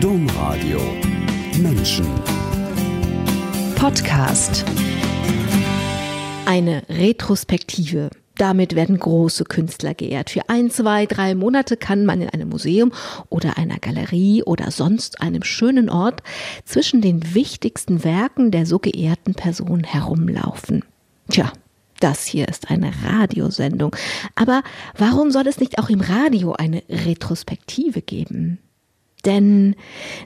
Domradio Menschen Podcast Eine Retrospektive. Damit werden große Künstler geehrt. Für ein, zwei, drei Monate kann man in einem Museum oder einer Galerie oder sonst einem schönen Ort zwischen den wichtigsten Werken der so geehrten Person herumlaufen. Tja, das hier ist eine Radiosendung. Aber warum soll es nicht auch im Radio eine Retrospektive geben? Denn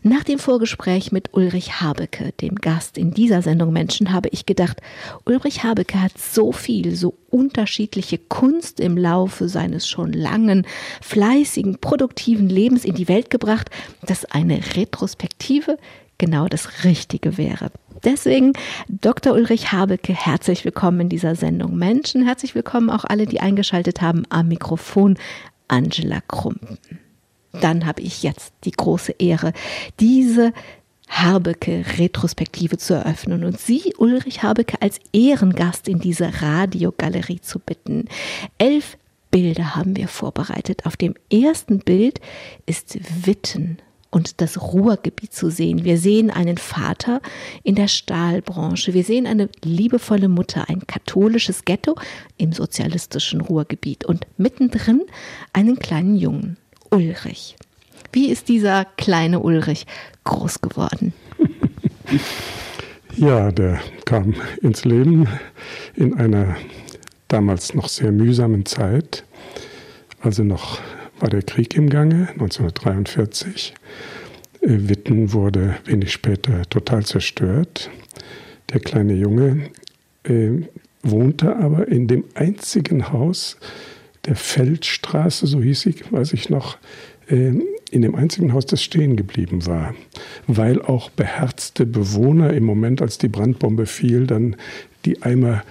nach dem Vorgespräch mit Ulrich Habecke, dem Gast in dieser Sendung Menschen, habe ich gedacht, Ulrich Habecke hat so viel, so unterschiedliche Kunst im Laufe seines schon langen, fleißigen, produktiven Lebens in die Welt gebracht, dass eine Retrospektive genau das Richtige wäre. Deswegen, Dr. Ulrich Habecke, herzlich willkommen in dieser Sendung Menschen. Herzlich willkommen auch alle, die eingeschaltet haben am Mikrofon. Angela Krumpen dann habe ich jetzt die große Ehre, diese Habecke-Retrospektive zu eröffnen und Sie, Ulrich Habecke, als Ehrengast in diese Radiogalerie zu bitten. Elf Bilder haben wir vorbereitet. Auf dem ersten Bild ist Witten und das Ruhrgebiet zu sehen. Wir sehen einen Vater in der Stahlbranche. Wir sehen eine liebevolle Mutter, ein katholisches Ghetto im sozialistischen Ruhrgebiet und mittendrin einen kleinen Jungen. Ulrich. Wie ist dieser kleine Ulrich groß geworden? Ja, der kam ins Leben in einer damals noch sehr mühsamen Zeit. Also noch war der Krieg im Gange, 1943. Äh, Witten wurde wenig später total zerstört. Der kleine Junge äh, wohnte aber in dem einzigen Haus, der Feldstraße, so hieß sie, weiß ich noch, äh, in dem einzigen Haus, das stehen geblieben war, weil auch beherzte Bewohner im Moment, als die Brandbombe fiel, dann die Eimer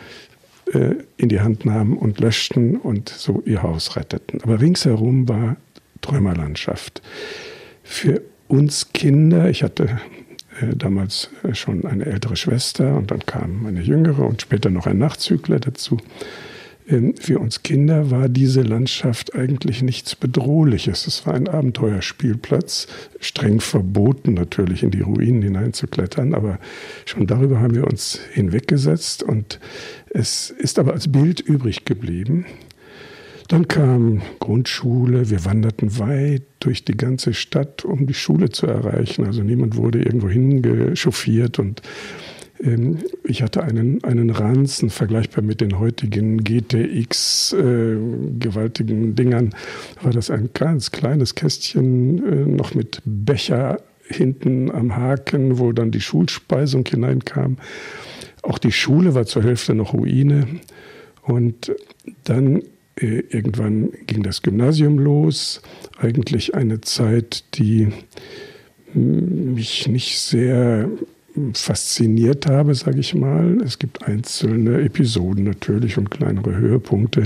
äh, in die Hand nahmen und löschten und so ihr Haus retteten. Aber ringsherum war Träumerlandschaft. Für uns Kinder, ich hatte äh, damals schon eine ältere Schwester und dann kam eine jüngere und später noch ein Nachzügler dazu. Ähm, für uns Kinder war diese Landschaft eigentlich nichts Bedrohliches. Es war ein Abenteuerspielplatz, streng verboten natürlich in die Ruinen hineinzuklettern, aber schon darüber haben wir uns hinweggesetzt und es ist aber als Bild übrig geblieben. Dann kam Grundschule, wir wanderten weit durch die ganze Stadt, um die Schule zu erreichen. Also niemand wurde irgendwo hingechauffiert und ich hatte einen, einen Ranzen, vergleichbar mit den heutigen GTX äh, gewaltigen Dingern, war das ein ganz kleines Kästchen, äh, noch mit Becher hinten am Haken, wo dann die Schulspeisung hineinkam. Auch die Schule war zur Hälfte noch Ruine. Und dann äh, irgendwann ging das Gymnasium los. Eigentlich eine Zeit, die mich nicht sehr fasziniert habe, sage ich mal. Es gibt einzelne Episoden natürlich und kleinere Höhepunkte.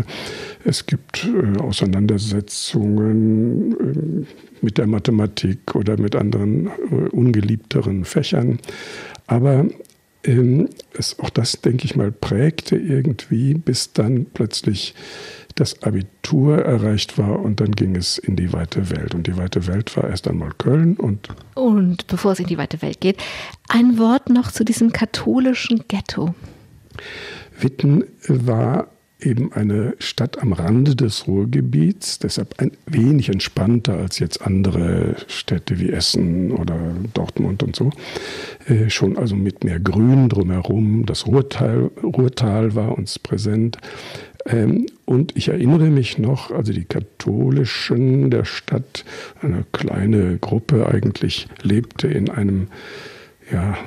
Es gibt äh, Auseinandersetzungen äh, mit der Mathematik oder mit anderen äh, ungeliebteren Fächern. Aber ähm, es, auch das, denke ich mal, prägte irgendwie, bis dann plötzlich das Abitur erreicht war und dann ging es in die weite Welt. Und die weite Welt war erst einmal Köln und. Und bevor es in die weite Welt geht, ein Wort noch zu diesem katholischen Ghetto. Witten war eben eine Stadt am Rande des Ruhrgebiets, deshalb ein wenig entspannter als jetzt andere Städte wie Essen oder Dortmund und so. Äh, schon also mit mehr Grün drumherum. Das Ruhrtal, Ruhrtal war uns präsent. Ähm, und ich erinnere mich noch, also die Katholischen der Stadt, eine kleine Gruppe eigentlich, lebte in einem ja,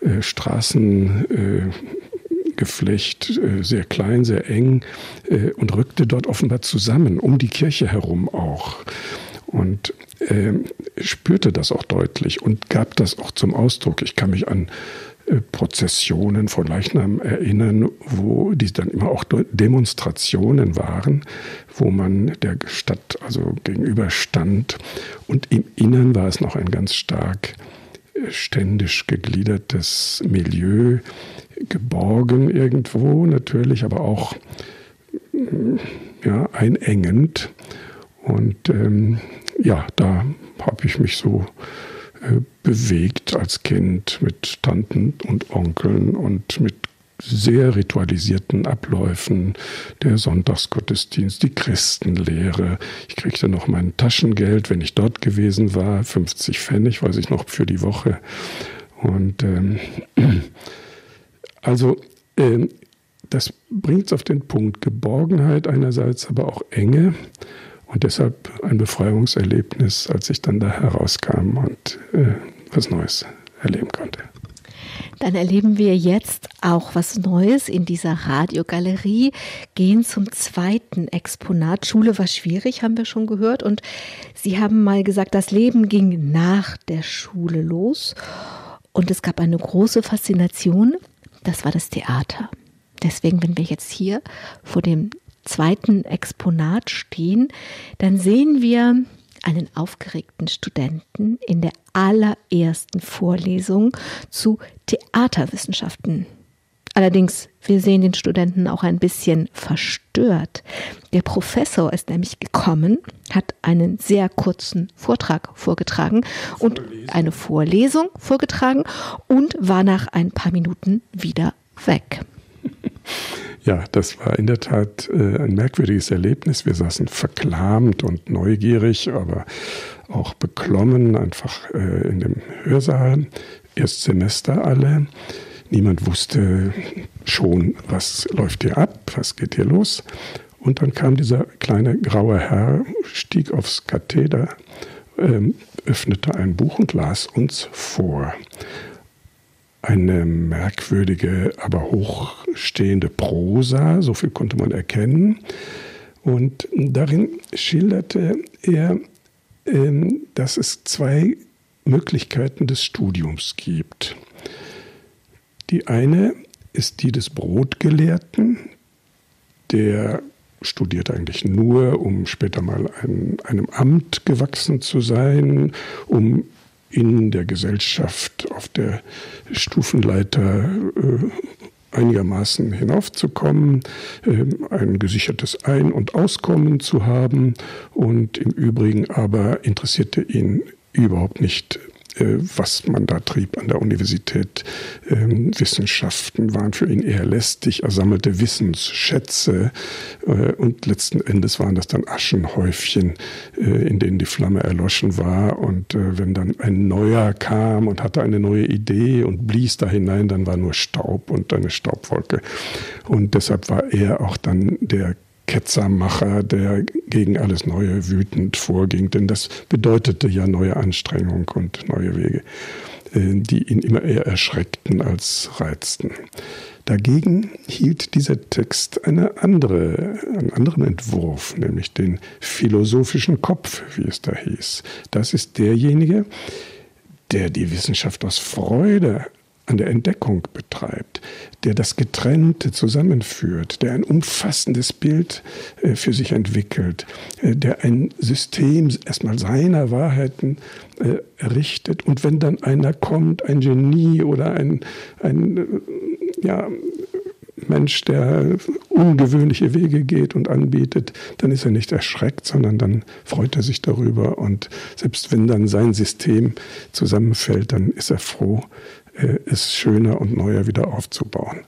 äh, Straßengeflecht, äh, sehr klein, sehr eng äh, und rückte dort offenbar zusammen, um die Kirche herum auch. Und äh, spürte das auch deutlich und gab das auch zum Ausdruck. Ich kann mich an äh, Prozessionen von Leichnam erinnern, wo die dann immer auch Demonstrationen waren, wo man der Stadt also gegenüberstand. Und im Innern war es noch ein ganz stark äh, ständisch gegliedertes Milieu, geborgen irgendwo natürlich, aber auch mm, ja, einengend. Und ähm, ja, da habe ich mich so äh, bewegt als Kind mit Tanten und Onkeln und mit sehr ritualisierten Abläufen, der Sonntagsgottesdienst, die Christenlehre. Ich kriegte noch mein Taschengeld, wenn ich dort gewesen war, 50 Pfennig, weiß ich noch, für die Woche. Und ähm, also ähm, das bringt es auf den Punkt Geborgenheit einerseits, aber auch Enge. Und deshalb ein Befreiungserlebnis, als ich dann da herauskam und äh, was Neues erleben konnte. Dann erleben wir jetzt auch was Neues in dieser Radiogalerie, gehen zum zweiten Exponat. Schule war schwierig, haben wir schon gehört. Und Sie haben mal gesagt, das Leben ging nach der Schule los. Und es gab eine große Faszination, das war das Theater. Deswegen, wenn wir jetzt hier vor dem zweiten Exponat stehen, dann sehen wir einen aufgeregten Studenten in der allerersten Vorlesung zu Theaterwissenschaften. Allerdings, wir sehen den Studenten auch ein bisschen verstört. Der Professor ist nämlich gekommen, hat einen sehr kurzen Vortrag vorgetragen und eine Vorlesung vorgetragen und war nach ein paar Minuten wieder weg. Ja, das war in der Tat äh, ein merkwürdiges Erlebnis. Wir saßen verklamt und neugierig, aber auch beklommen, einfach äh, in dem Hörsaal. Erstsemester alle. Niemand wusste schon, was läuft hier ab, was geht hier los. Und dann kam dieser kleine graue Herr, stieg aufs Katheder, ähm, öffnete ein Buch und las uns vor eine merkwürdige, aber hochstehende Prosa, so viel konnte man erkennen. Und darin schilderte er, ähm, dass es zwei Möglichkeiten des Studiums gibt. Die eine ist die des Brotgelehrten, der studiert eigentlich nur, um später mal ein, einem Amt gewachsen zu sein, um in der Gesellschaft auf der Stufenleiter äh, einigermaßen hinaufzukommen, äh, ein gesichertes Ein- und Auskommen zu haben. Und im Übrigen aber interessierte ihn überhaupt nicht was man da trieb an der Universität. Ähm, Wissenschaften waren für ihn eher lästig. Er sammelte Wissensschätze äh, und letzten Endes waren das dann Aschenhäufchen, äh, in denen die Flamme erloschen war. Und wenn dann ein neuer kam und hatte eine neue Idee und blies da hinein, dann war nur Staub und eine Staubwolke. Und deshalb war er auch dann der Ketzermacher, der gegen alles Neue wütend vorging, denn das bedeutete ja neue Anstrengung und neue Wege, äh, die ihn immer eher erschreckten als reizten. Dagegen hielt dieser Text eine andere, einen anderen Entwurf, nämlich den philosophischen Kopf, wie es da hieß. Das ist derjenige, der die Wissenschaft aus Freude an der Entdeckung betreibt, der das Getrennte zusammenführt, der ein umfassendes Bild äh, für sich entwickelt, äh, der ein System erstmal seiner Wahrheiten äh, errichtet. Und wenn dann einer kommt, ein Genie oder ein, ein ja, Mensch, der ungewöhnliche Wege geht und anbietet, dann ist er nicht erschreckt, sondern dann freut er sich darüber. Und selbst wenn dann sein System zusammenfällt, dann ist er froh, es schöner und neuer wieder aufzubauen.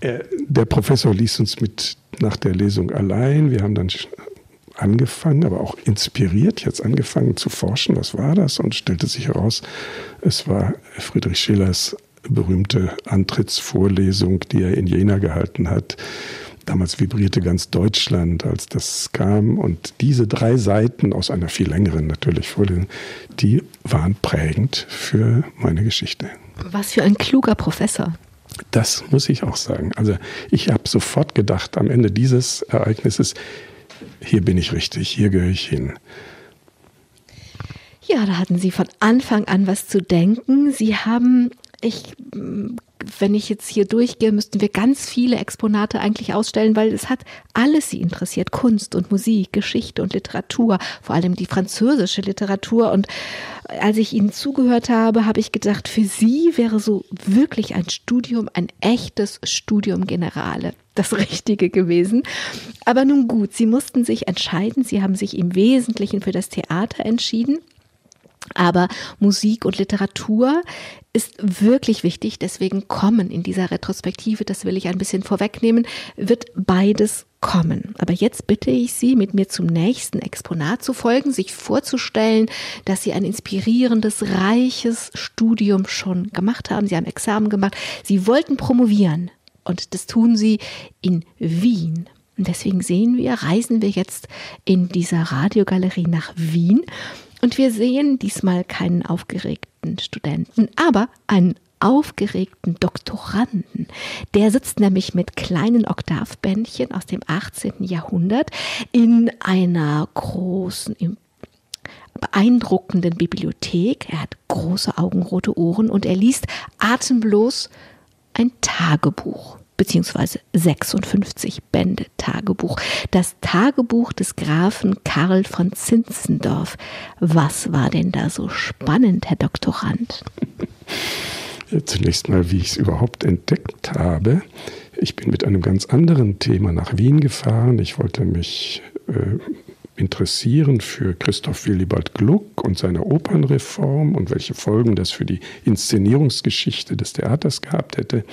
Äh, der Professor ließ uns mit nach der Lesung allein. Wir haben dann angefangen, aber auch inspiriert, jetzt angefangen zu forschen, was war das? Und stellte sich heraus, es war Friedrich Schillers berühmte Antrittsvorlesung, die er in Jena gehalten hat, Damals vibrierte ganz Deutschland, als das kam. Und diese drei Seiten aus einer viel längeren natürlich Vorlesung, die waren prägend für meine Geschichte. Was für ein kluger Professor. Das muss ich auch sagen. Also ich habe sofort gedacht, am Ende dieses Ereignisses, hier bin ich richtig, hier gehöre ich hin. Ja, da hatten Sie von Anfang an was zu denken. Sie haben, ich wenn ich jetzt hier durchgehe, müssten wir ganz viele Exponate eigentlich ausstellen, weil es hat alles sie interessiert. Kunst und Musik, Geschichte und Literatur, vor allem die französische Literatur. Und als ich Ihnen zugehört habe, habe ich gedacht, für Sie wäre so wirklich ein Studium, ein echtes Studium Generale das Richtige gewesen. Aber nun gut, Sie mussten sich entscheiden. Sie haben sich im Wesentlichen für das Theater entschieden. Aber Musik und Literatur ist wirklich wichtig. Deswegen kommen in dieser Retrospektive, das will ich ein bisschen vorwegnehmen, wird beides kommen. Aber jetzt bitte ich Sie, mit mir zum nächsten Exponat zu folgen, sich vorzustellen, dass Sie ein inspirierendes, reiches Studium schon gemacht haben. Sie haben Examen gemacht. Sie wollten promovieren. Und das tun Sie in Wien. Und deswegen sehen wir, reisen wir jetzt in dieser Radiogalerie nach Wien und wir sehen diesmal keinen aufgeregten Studenten, aber einen aufgeregten Doktoranden. Der sitzt nämlich mit kleinen Oktavbändchen aus dem 18. Jahrhundert in einer großen, beeindruckenden Bibliothek. Er hat große augenrote Ohren und er liest atemlos ein Tagebuch beziehungsweise 56 Bände Tagebuch. Das Tagebuch des Grafen Karl von Zinzendorf. Was war denn da so spannend, Herr Doktorand? Zunächst mal, wie ich es überhaupt entdeckt habe. Ich bin mit einem ganz anderen Thema nach Wien gefahren. Ich wollte mich äh, interessieren für Christoph Willibald Gluck und seine Opernreform und welche Folgen das für die Inszenierungsgeschichte des Theaters gehabt hätte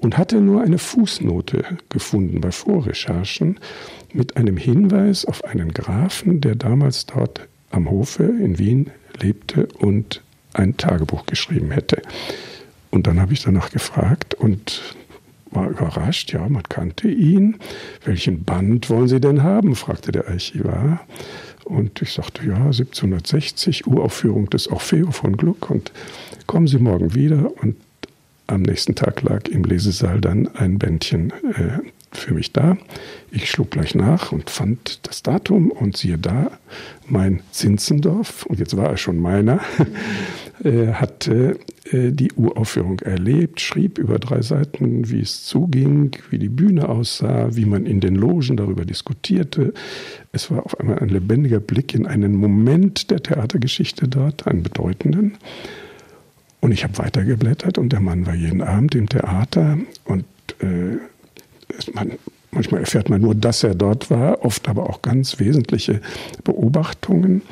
und hatte nur eine Fußnote gefunden bei Vorrecherchen mit einem Hinweis auf einen Grafen, der damals dort am Hofe in Wien lebte und ein Tagebuch geschrieben hätte. Und dann habe ich danach gefragt und war überrascht, ja, man kannte ihn. Welchen Band wollen Sie denn haben? fragte der Archivar. Und ich sagte, ja, 1760, Uraufführung des Orfeo von Gluck. Und kommen Sie morgen wieder. Und am nächsten Tag lag im Lesesaal dann ein Bändchen äh, für mich da. Ich schlug gleich nach und fand das Datum und siehe da, mein Zinzendorf, und jetzt war er schon meiner, äh, hatte äh, die Uraufführung erlebt, schrieb über drei Seiten, wie es zuging, wie die Bühne aussah, wie man in den Logen darüber diskutierte. Es war auf einmal ein lebendiger Blick in einen Moment der Theatergeschichte dort, einen bedeutenden. Und ich habe weitergeblättert und der Mann war jeden Abend im Theater und äh, man, manchmal erfährt man nur, dass er dort war, oft aber auch ganz wesentliche Beobachtungen.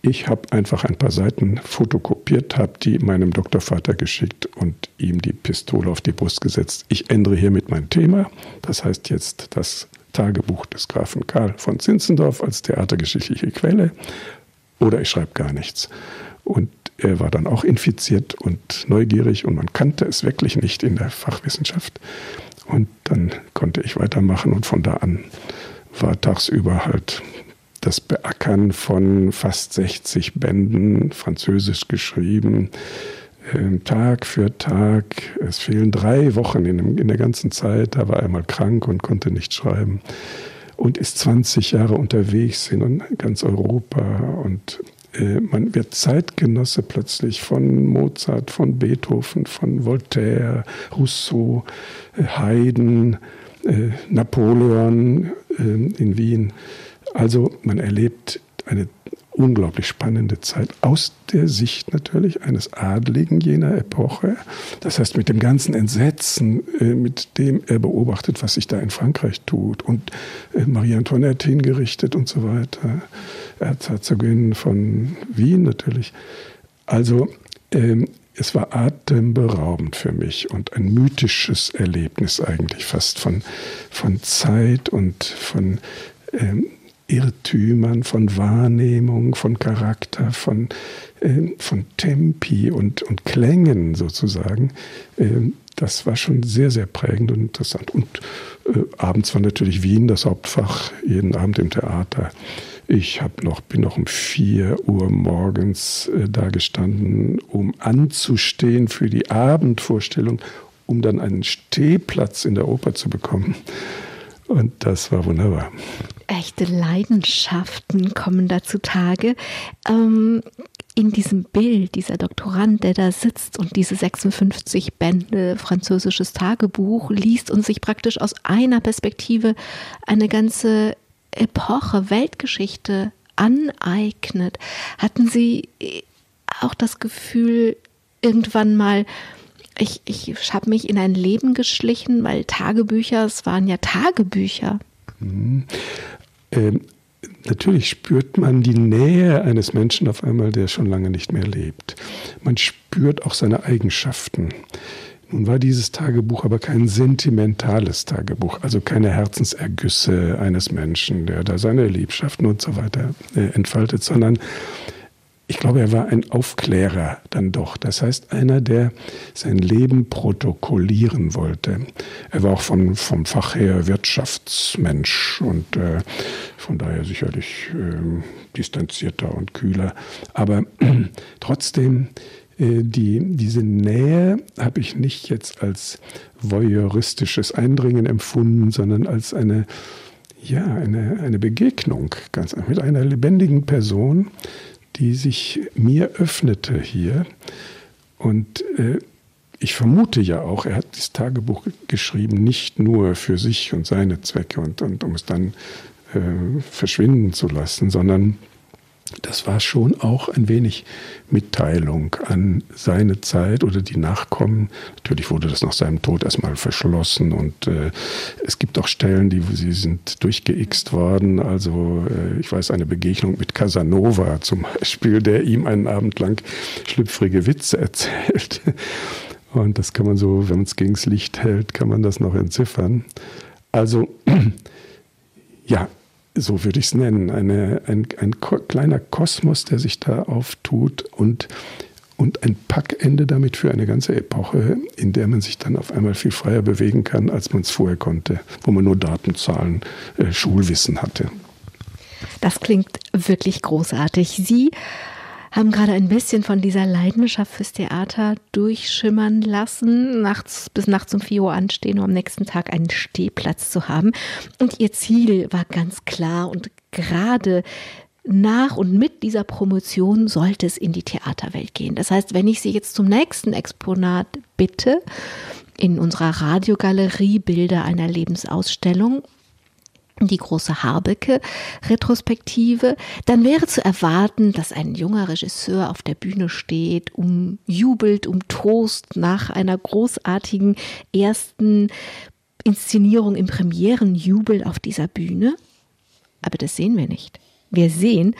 Ich habe einfach ein paar Seiten fotokopiert, habe die meinem Doktorvater geschickt und ihm die Pistole auf die Brust gesetzt. Ich ändere hiermit mein Thema. Das heißt jetzt das Tagebuch des Grafen Karl von Zinzendorf als theatergeschichtliche Quelle. Oder ich schreibe gar nichts. Und er war dann auch infiziert und neugierig und man kannte es wirklich nicht in der Fachwissenschaft. Und dann konnte ich weitermachen und von da an war tagsüber halt das Beackern von fast 60 Bänden, französisch geschrieben, ähm, Tag für Tag. Es fehlen drei Wochen in, der ganzen Zeit. Da war er mal krank und konnte nicht schreiben und ist 20 Jahre unterwegs in ganz Europa und man wird Zeitgenosse plötzlich von Mozart, von Beethoven, von Voltaire, Rousseau, äh, Haydn, äh, Napoleon in Wien. Also man erlebt eine unglaublich spannende Zeit aus der Sicht natürlich eines Adligen jener Epoche. Das heißt, mit dem ganzen Entsetzen, äh, mit dem er beobachtet, was sich da in Frankreich tut und äh, Marie Antoinette hingerichtet und so weiter. Erzherzogin von Wien natürlich. Also ähm, es war atemberaubend für mich und ein mythisches Erlebnis eigentlich fast von, von Zeit und von ähm, Irrtümern, von Wahrnehmung, von Charakter, von, äh, von Tempi und, und Klängen sozusagen. Äh, das war schon sehr, sehr prägend und interessant. Und äh, abends war natürlich Wien das Hauptfach, jeden Abend im Theater. Ich hab noch, bin noch um 4 Uhr morgens äh, da gestanden, um anzustehen für die Abendvorstellung, um dann einen Stehplatz in der Oper zu bekommen. Und das war wunderbar. Echte Leidenschaften kommen da zutage. Ähm, in diesem Bild, dieser Doktorand, der da sitzt und diese 56 Bände französisches Tagebuch liest und sich praktisch aus einer Perspektive eine ganze Epoche, Weltgeschichte aneignet. Hatten Sie auch das Gefühl, irgendwann mal ich, ich habe mich in ein Leben geschlichen, weil Tagebücher, es waren ja Tagebücher. Mhm. Ähm, natürlich spürt man die Nähe eines Menschen auf einmal, der schon lange nicht mehr lebt. Man spürt auch seine Eigenschaften. Nun war dieses Tagebuch aber kein sentimentales Tagebuch, also keine Herzensergüsse eines Menschen, der da seine Liebschaften und so weiter äh, entfaltet, sondern ich glaube, er war ein Aufklärer dann doch. Das heißt, einer, der sein Leben protokollieren wollte. Er war auch von, vom Fach her Wirtschaftsmensch und äh, von daher sicherlich äh, distanzierter und kühler. Aber äh, trotzdem, die, diese Nähe habe ich nicht jetzt als voyeuristisches Eindringen empfunden, sondern als eine, ja, eine, eine Begegnung ganz mit einer lebendigen Person, die sich mir öffnete hier. Und äh, ich vermute ja auch, er hat dieses Tagebuch geschrieben, nicht nur für sich und seine Zwecke und, und um es dann äh, verschwinden zu lassen, sondern das war schon auch ein wenig Mitteilung an seine Zeit oder die Nachkommen. Natürlich wurde das nach seinem Tod erstmal verschlossen und äh, es gibt auch Stellen, die sie sind durchgeixt worden. Also äh, ich weiß eine Begegnung mit Casanova zum Beispiel, der ihm einen Abend lang schlüpfrige Witze erzählt. Und das kann man so, wenn man es gegens Licht hält, kann man das noch entziffern. Also ja, so würde ich es nennen, eine, ein, ein kleiner Kosmos, der sich da auftut und, und ein Packende damit für eine ganze Epoche, in der man sich dann auf einmal viel freier bewegen kann, als man es vorher konnte, wo man nur Daten, Zahlen, äh, Schulwissen hatte. Das klingt wirklich großartig. Sie haben gerade ein bisschen von dieser Leidenschaft fürs Theater durchschimmern lassen, nachts bis nachts um 4 Uhr anstehen, um am nächsten Tag einen Stehplatz zu haben. Und ihr Ziel war ganz klar und gerade nach und mit dieser Promotion sollte es in die Theaterwelt gehen. Das heißt, wenn ich Sie jetzt zum nächsten Exponat bitte, in unserer Radiogalerie Bilder einer Lebensausstellung die große Harbecke-Retrospektive, dann wäre zu erwarten, dass ein junger Regisseur auf der Bühne steht, um jubelt, um nach einer großartigen ersten Inszenierung im Premierenjubel auf dieser Bühne. Aber das sehen wir nicht. Wir sehen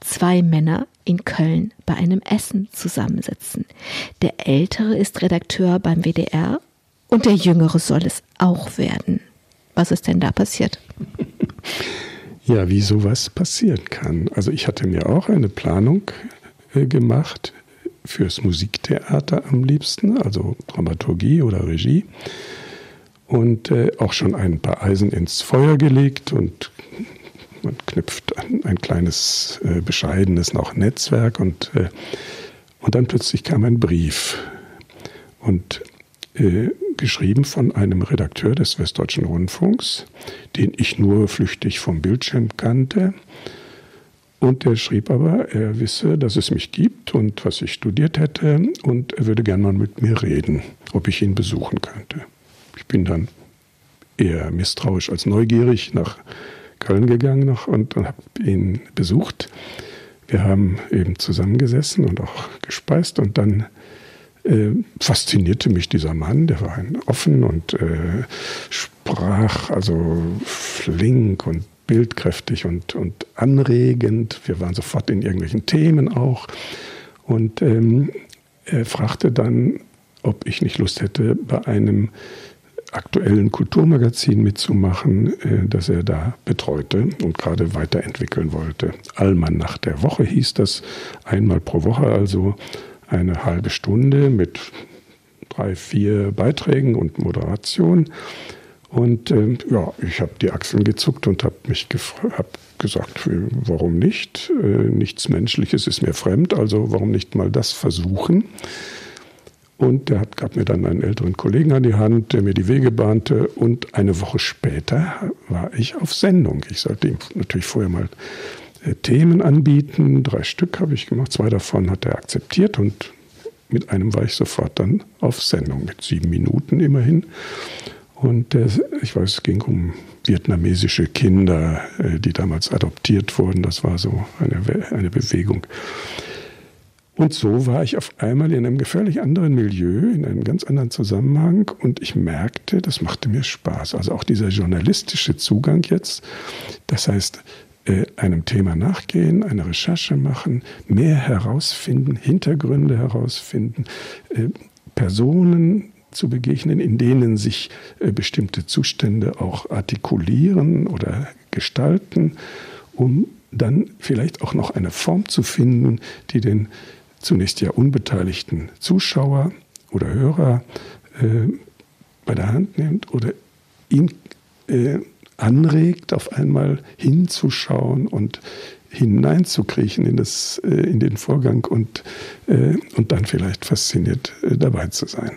zwei Männer in Köln bei einem Essen zusammensitzen. Der ältere ist Redakteur beim WDR und der jüngere soll es auch werden. Was ist denn da passiert? Ja, wie sowas passieren kann. Also ich hatte mir auch eine Planung äh, gemacht fürs Musiktheater am liebsten, also Dramaturgie oder Regie. Und äh, auch schon ein paar Eisen ins Feuer gelegt und man knüpft an ein kleines, äh, bescheidenes noch Netzwerk und, äh, und dann plötzlich kam ein Brief. Und äh, geschrieben von einem Redakteur des Westdeutschen Rundfunks, den ich nur flüchtig vom Bildschirm kannte. Und der schrieb aber, er wisse, dass es mich gibt und was ich studiert hätte und er würde gern mal mit mir reden, ob ich ihn besuchen könnte. Ich bin dann eher misstrauisch als neugierig nach Köln gegangen noch und, und habe ihn besucht. Wir haben eben zusammengesessen und auch gespeist und dann äh, faszinierte mich dieser Mann, der war offen und äh, sprach also flink und bildkräftig und, und anregend. Wir waren sofort in irgendwelchen Themen auch. Und ähm, er fragte dann, ob ich nicht Lust hätte, bei einem aktuellen Kulturmagazin mitzumachen, äh, das er da betreute und gerade weiterentwickeln wollte. Allmann nach der Woche hieß das, einmal pro Woche also eine halbe Stunde mit drei, vier Beiträgen und Moderation. Und äh, ja, ich habe die Achseln gezuckt und habe mich hab gesagt, warum nicht? Äh, nichts Menschliches ist mir fremd, also warum nicht mal das versuchen? Und der hat, gab mir dann einen älteren Kollegen an die Hand, der mir die Wege bahnte. Und eine Woche später war ich auf Sendung. Ich sollte ihm natürlich vorher mal äh, Themen anbieten. Drei Stück habe ich gemacht. Zwei davon hat er akzeptiert und mit einem war ich sofort dann auf Sendung mit sieben Minuten immerhin. Und äh, ich weiß, es ging um vietnamesische Kinder, äh, die damals adoptiert wurden. Das war so eine, eine Bewegung. Und so war ich auf einmal in einem gefährlich anderen Milieu, in einem ganz anderen Zusammenhang und ich merkte, das machte mir Spaß. Also auch dieser journalistische Zugang jetzt, das heißt, äh, einem Thema nachgehen, eine Recherche machen, mehr herausfinden, Hintergründe herausfinden, äh, Personen zu begegnen, in denen sich äh, bestimmte Zustände auch artikulieren oder gestalten, um dann vielleicht auch noch eine Form zu finden, die den zunächst ja unbeteiligten Zuschauer oder Hörer äh, bei der Hand nimmt oder ihn äh, anregt, auf einmal hinzuschauen und hineinzukriechen in, das, äh, in den Vorgang und, äh, und dann vielleicht fasziniert äh, dabei zu sein.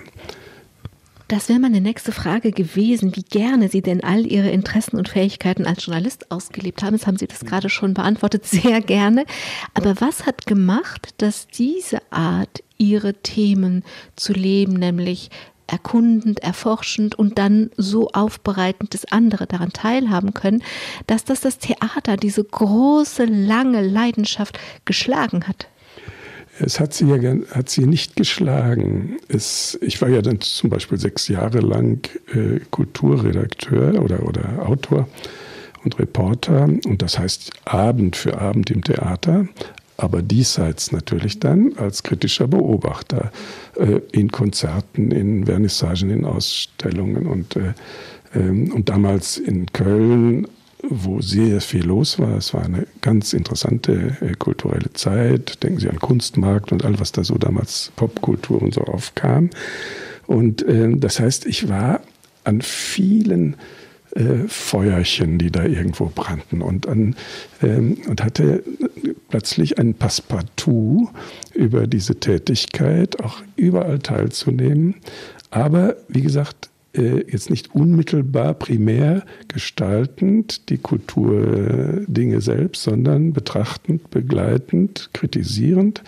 Das wäre meine nächste Frage gewesen, wie gerne Sie denn all Ihre Interessen und Fähigkeiten als Journalist ausgelebt haben. Jetzt haben Sie das gerade schon beantwortet, sehr gerne. Aber was hat gemacht, dass diese Art, Ihre Themen zu leben, nämlich erkundend, erforschend und dann so aufbereitend, dass andere daran teilhaben können, dass das das Theater, diese große, lange Leidenschaft geschlagen hat? Es hat sie ja hat sie nicht geschlagen. Es, ich war ja dann zum Beispiel sechs Jahre lang äh, Kulturredakteur oder, oder Autor und Reporter und das heißt Abend für Abend im Theater, aber diesseits natürlich dann als kritischer Beobachter äh, in Konzerten, in Vernissagen, in Ausstellungen und, äh, ähm, und damals in Köln wo sehr viel los war. Es war eine ganz interessante äh, kulturelle Zeit. Denken Sie an Kunstmarkt und all, was da so damals Popkultur und so aufkam. Und äh, das heißt, ich war an vielen äh, Feuerchen, die da irgendwo brannten und, an, ähm, und hatte plötzlich ein Passepartout über diese Tätigkeit, auch überall teilzunehmen. Aber wie gesagt, äh, jetzt nicht unmittelbar primär gestaltend die Kulturdinge selbst, sondern betrachtend, begleitend, kritisierend.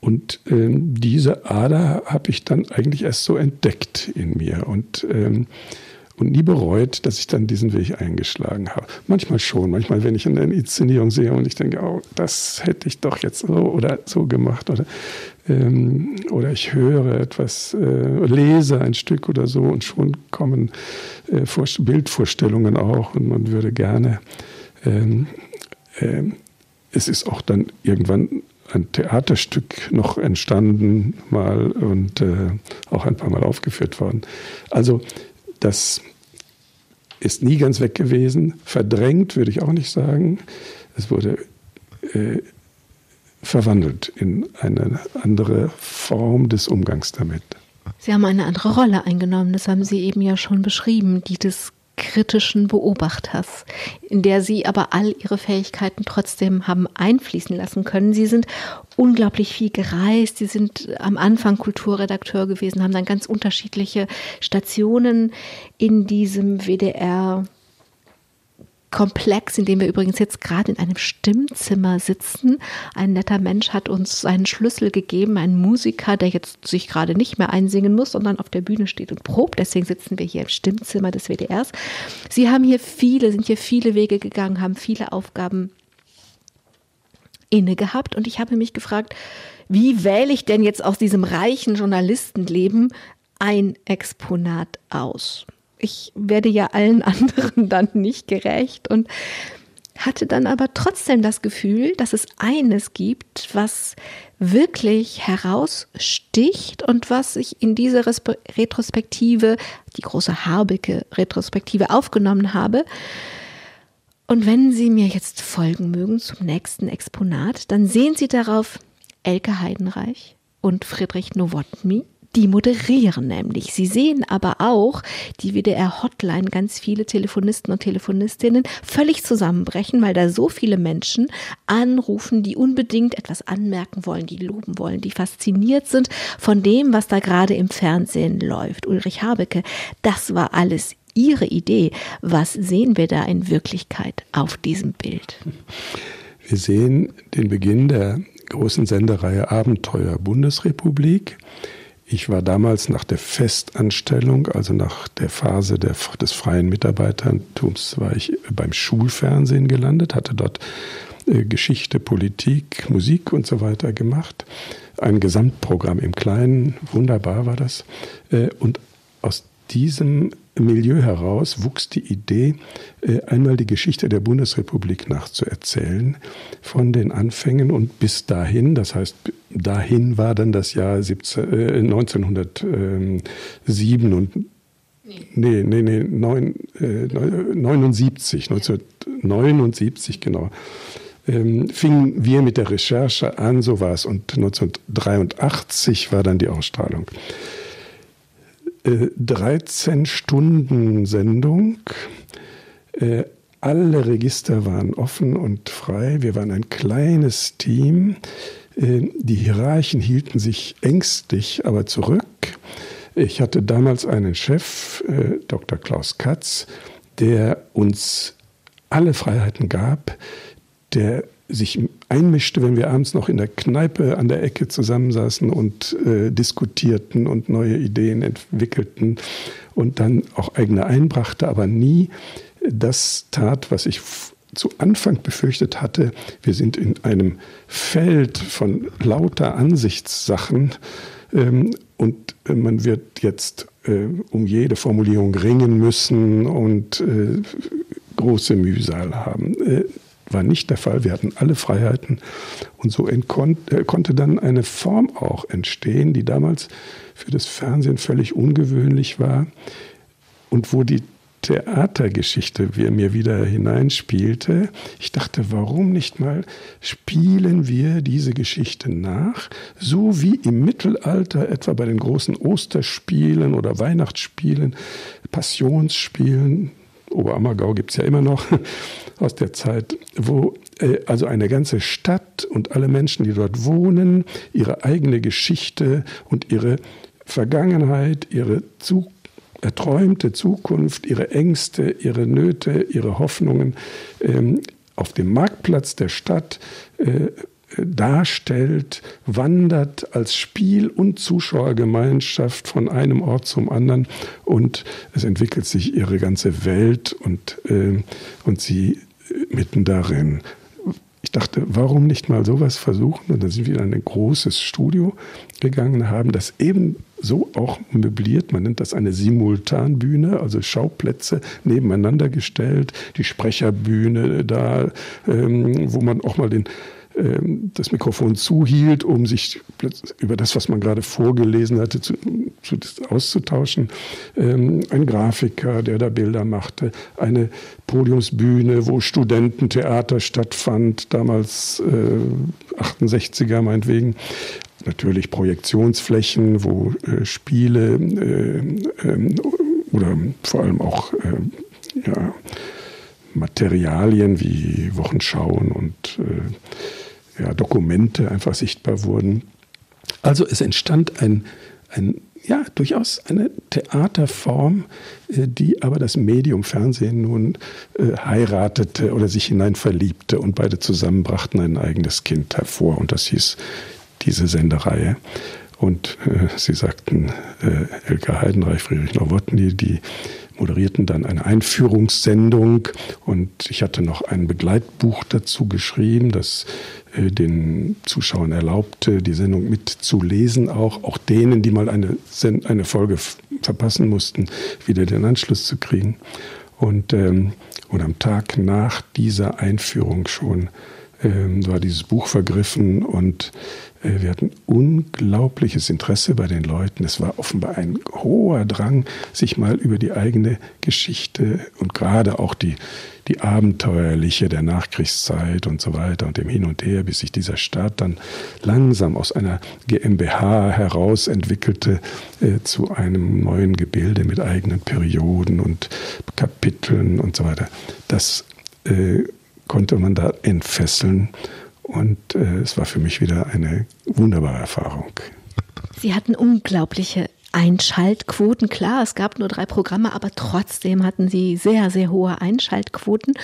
Und ähm, diese Ader habe ich dann eigentlich erst so entdeckt in mir. Und ähm, und nie bereut, dass ich dann diesen Weg eingeschlagen habe. Manchmal schon, manchmal, wenn ich eine Inszenierung sehe und ich denke, oh, das hätte ich doch jetzt so oder so gemacht oder, ähm, oder ich höre etwas, äh, lese ein Stück oder so und schon kommen äh, Bildvorstellungen auch und man würde gerne. Ähm, ähm, es ist auch dann irgendwann ein Theaterstück noch entstanden mal und äh, auch ein paar Mal aufgeführt worden. Also das ist nie ganz weg gewesen. Verdrängt würde ich auch nicht sagen. Es wurde äh, verwandelt in eine andere Form des Umgangs damit. Sie haben eine andere Rolle eingenommen, das haben Sie eben ja schon beschrieben, die des kritischen Beobachters, in der sie aber all ihre Fähigkeiten trotzdem haben einfließen lassen können. Sie sind unglaublich viel gereist, sie sind am Anfang Kulturredakteur gewesen, haben dann ganz unterschiedliche Stationen in diesem WDR Komplex, in dem wir übrigens jetzt gerade in einem Stimmzimmer sitzen. Ein netter Mensch hat uns seinen Schlüssel gegeben, ein Musiker, der jetzt sich gerade nicht mehr einsingen muss, sondern auf der Bühne steht und probt. Deswegen sitzen wir hier im Stimmzimmer des WDRs. Sie haben hier viele, sind hier viele Wege gegangen, haben viele Aufgaben inne gehabt und ich habe mich gefragt, wie wähle ich denn jetzt aus diesem reichen Journalistenleben ein Exponat aus? Ich werde ja allen anderen dann nicht gerecht und hatte dann aber trotzdem das Gefühl, dass es eines gibt, was wirklich heraussticht und was ich in diese Retrospektive, die große Harbecke Retrospektive aufgenommen habe. Und wenn Sie mir jetzt folgen mögen zum nächsten Exponat, dann sehen Sie darauf Elke Heidenreich und Friedrich Nowotny die moderieren nämlich. Sie sehen aber auch die WDR-Hotline, ganz viele Telefonisten und Telefonistinnen völlig zusammenbrechen, weil da so viele Menschen anrufen, die unbedingt etwas anmerken wollen, die loben wollen, die fasziniert sind von dem, was da gerade im Fernsehen läuft. Ulrich Habecke, das war alles Ihre Idee. Was sehen wir da in Wirklichkeit auf diesem Bild? Wir sehen den Beginn der großen Sendereihe Abenteuer Bundesrepublik. Ich war damals nach der Festanstellung, also nach der Phase der, des freien Mitarbeitertums, war ich beim Schulfernsehen gelandet, hatte dort äh, Geschichte, Politik, Musik und so weiter gemacht. Ein Gesamtprogramm im Kleinen, wunderbar war das. Äh, und aus diesem Milieu heraus wuchs die Idee, äh, einmal die Geschichte der Bundesrepublik nachzuerzählen, von den Anfängen und bis dahin, das heißt, dahin war dann das Jahr 17, äh, 1907 und Nee, nee, nee, neun, äh, 79, 1979, genau. Ähm, fingen wir mit der Recherche an, so war es. Und 1983 war dann die Ausstrahlung. 13 äh, Stunden Sendung. Äh, alle Register waren offen und frei. Wir waren ein kleines Team. Äh, die Hierarchen hielten sich ängstlich, aber zurück. Ich hatte damals einen Chef, Dr. Klaus Katz, der uns alle Freiheiten gab, der sich einmischte, wenn wir abends noch in der Kneipe an der Ecke zusammensaßen und äh, diskutierten und neue Ideen entwickelten und dann auch eigene einbrachte, aber nie das tat, was ich zu Anfang befürchtet hatte. Wir sind in einem Feld von lauter Ansichtssachen ähm, und äh, man wird jetzt äh, um jede Formulierung ringen müssen und äh, große Mühsal haben. War nicht der Fall. Wir hatten alle Freiheiten und so äh, konnte dann eine Form auch entstehen, die damals für das Fernsehen völlig ungewöhnlich war und wo die Theatergeschichte mir wieder hineinspielte. Ich dachte, warum nicht mal spielen wir diese Geschichte nach, so wie im Mittelalter etwa bei den großen Osterspielen oder Weihnachtsspielen, Passionsspielen, Oberammergau gibt es ja immer noch aus der Zeit, wo äh, also eine ganze Stadt und alle Menschen, die dort wohnen, ihre eigene Geschichte und ihre Vergangenheit, ihre zu, erträumte Zukunft, ihre Ängste, ihre Nöte, ihre Hoffnungen ähm, auf dem Marktplatz der Stadt äh, darstellt, wandert als Spiel- und Zuschauergemeinschaft von einem Ort zum anderen und es entwickelt sich ihre ganze Welt und, äh, und sie mitten darin. Ich dachte, warum nicht mal sowas versuchen? Und dann sind wir in ein großes Studio gegangen, haben das eben so auch möbliert. Man nennt das eine Simultanbühne, also Schauplätze nebeneinander gestellt, die Sprecherbühne da, ähm, wo man auch mal den das Mikrofon zuhielt, um sich über das, was man gerade vorgelesen hatte, zu, zu, auszutauschen. Ähm, ein Grafiker, der da Bilder machte, eine Podiumsbühne, wo Studententheater stattfand, damals äh, 68er meinetwegen. Natürlich Projektionsflächen, wo äh, Spiele äh, äh, oder vor allem auch äh, ja, Materialien wie Wochenschauen und äh, ja, Dokumente einfach sichtbar wurden. Also es entstand ein, ein ja, durchaus eine Theaterform, äh, die aber das Medium Fernsehen nun äh, heiratete oder sich hinein verliebte und beide zusammen brachten ein eigenes Kind hervor und das hieß diese Sendereihe. Und äh, sie sagten, äh, Elke Heidenreich, Friedrich Nowotny, die moderierten dann eine Einführungssendung und ich hatte noch ein Begleitbuch dazu geschrieben, das äh, den Zuschauern erlaubte, die Sendung mitzulesen, auch, auch denen, die mal eine, eine Folge verpassen mussten, wieder den Anschluss zu kriegen. Und, ähm, und am Tag nach dieser Einführung schon ähm, war dieses Buch vergriffen und äh, wir hatten unglaubliches Interesse bei den Leuten. Es war offenbar ein hoher Drang, sich mal über die eigene Geschichte und gerade auch die, die abenteuerliche der Nachkriegszeit und so weiter und dem Hin und Her, bis sich dieser Staat dann langsam aus einer GmbH heraus entwickelte äh, zu einem neuen Gebilde mit eigenen Perioden und Kapiteln und so weiter. Das äh, konnte man da entfesseln und äh, es war für mich wieder eine wunderbare Erfahrung. Sie hatten unglaubliche Einschaltquoten. Klar, es gab nur drei Programme, aber trotzdem hatten sie sehr, sehr hohe Einschaltquoten.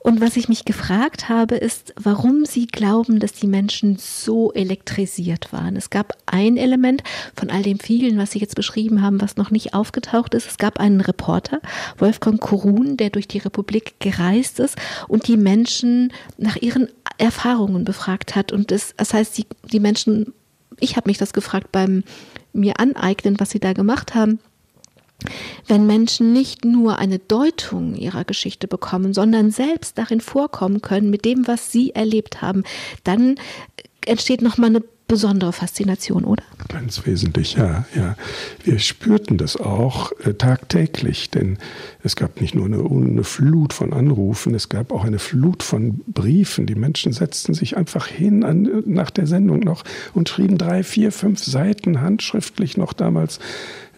Und was ich mich gefragt habe, ist, warum sie glauben, dass die Menschen so elektrisiert waren. Es gab ein Element von all dem vielen, was Sie jetzt beschrieben haben, was noch nicht aufgetaucht ist. Es gab einen Reporter, Wolfgang Korun, der durch die Republik gereist ist und die Menschen nach ihren Erfahrungen befragt hat. Und das, das heißt, die, die Menschen, ich habe mich das gefragt beim mir aneignen, was sie da gemacht haben. Wenn Menschen nicht nur eine Deutung ihrer Geschichte bekommen, sondern selbst darin vorkommen können mit dem, was sie erlebt haben, dann entsteht nochmal eine besondere Faszination, oder? Ganz wesentlich, ja, ja. Wir spürten das auch äh, tagtäglich, denn es gab nicht nur eine, eine, Flut von Anrufen, es gab auch eine Flut von Briefen. Die Menschen setzten sich einfach hin an, nach der Sendung noch und schrieben drei, vier, fünf Seiten handschriftlich noch damals,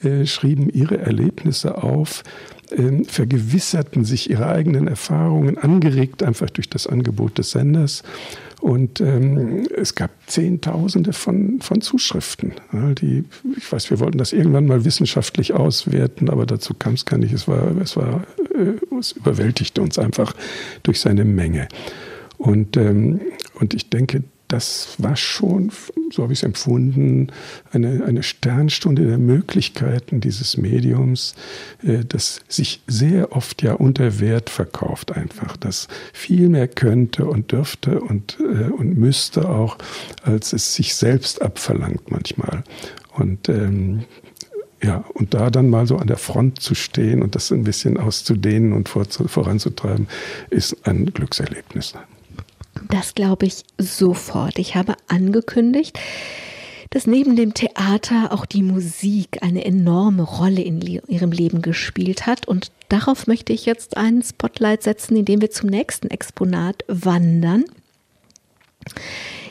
äh, schrieben ihre Erlebnisse auf äh, vergewisserten sich ihre eigenen Erfahrungen, angeregt einfach durch das Angebot des Senders. Und ähm, es gab Zehntausende von, von Zuschriften. Ja, die, ich weiß, wir wollten das irgendwann mal wissenschaftlich auswerten, aber dazu kam es gar nicht. Es, war, es, war, äh, es überwältigte uns einfach durch seine Menge. Und, ähm, und ich denke, das war schon, so habe ich es empfunden, eine, eine Sternstunde der Möglichkeiten dieses Mediums, äh, das sich sehr oft ja unter Wert verkauft einfach, das viel mehr könnte und dürfte und, äh, und müsste auch, als es sich selbst abverlangt manchmal. Und ähm, ja, und da dann mal so an der Front zu stehen und das ein bisschen auszudehnen und voranzutreiben, ist ein Glückserlebnis. Das glaube ich sofort. Ich habe angekündigt, dass neben dem Theater auch die Musik eine enorme Rolle in ihrem Leben gespielt hat. Und darauf möchte ich jetzt einen Spotlight setzen, indem wir zum nächsten Exponat wandern.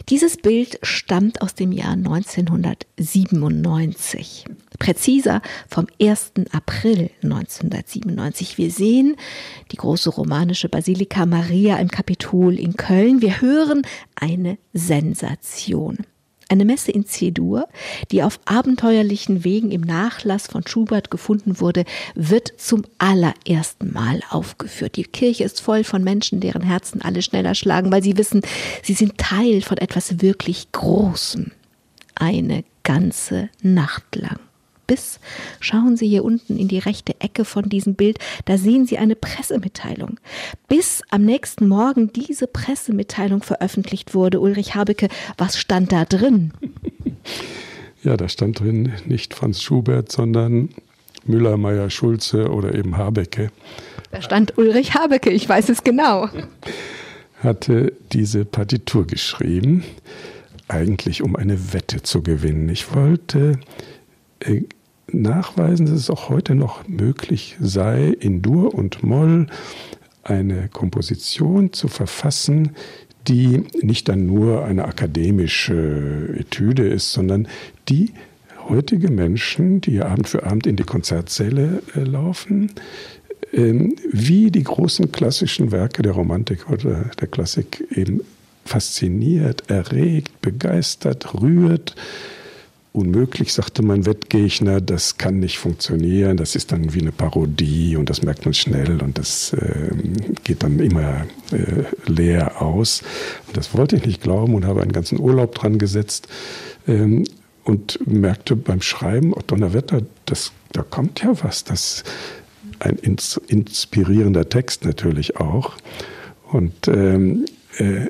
Dieses Bild stammt aus dem Jahr 1997, präziser vom 1. April 1997. Wir sehen die große romanische Basilika Maria im Kapitol in Köln. Wir hören eine Sensation. Eine Messe in C-Dur, die auf abenteuerlichen Wegen im Nachlass von Schubert gefunden wurde, wird zum allerersten Mal aufgeführt. Die Kirche ist voll von Menschen, deren Herzen alle schneller schlagen, weil sie wissen, sie sind Teil von etwas wirklich Großem. Eine ganze Nacht lang bis, schauen Sie hier unten in die rechte Ecke von diesem Bild, da sehen Sie eine Pressemitteilung. Bis am nächsten Morgen diese Pressemitteilung veröffentlicht wurde, Ulrich Habecke, was stand da drin? Ja, da stand drin nicht Franz Schubert, sondern Müller, Meyer, Schulze oder eben Habecke. Da stand Ulrich Habecke, ich weiß es genau. Hatte diese Partitur geschrieben, eigentlich um eine Wette zu gewinnen. Ich wollte äh, nachweisen, dass es auch heute noch möglich sei, in Dur und Moll eine Komposition zu verfassen, die nicht dann nur eine akademische Etüde ist, sondern die heutige Menschen, die Abend für Abend in die Konzertsäle äh, laufen, ähm, wie die großen klassischen Werke der Romantik oder der Klassik eben fasziniert, erregt, begeistert, rührt, unmöglich, sagte mein Wettgegner, das kann nicht funktionieren, das ist dann wie eine Parodie und das merkt man schnell und das äh, geht dann immer äh, leer aus. Und das wollte ich nicht glauben und habe einen ganzen Urlaub dran gesetzt ähm, und merkte beim Schreiben, oh Donnerwetter, das, da kommt ja was, das ein ins, inspirierender Text natürlich auch. Und ähm, äh,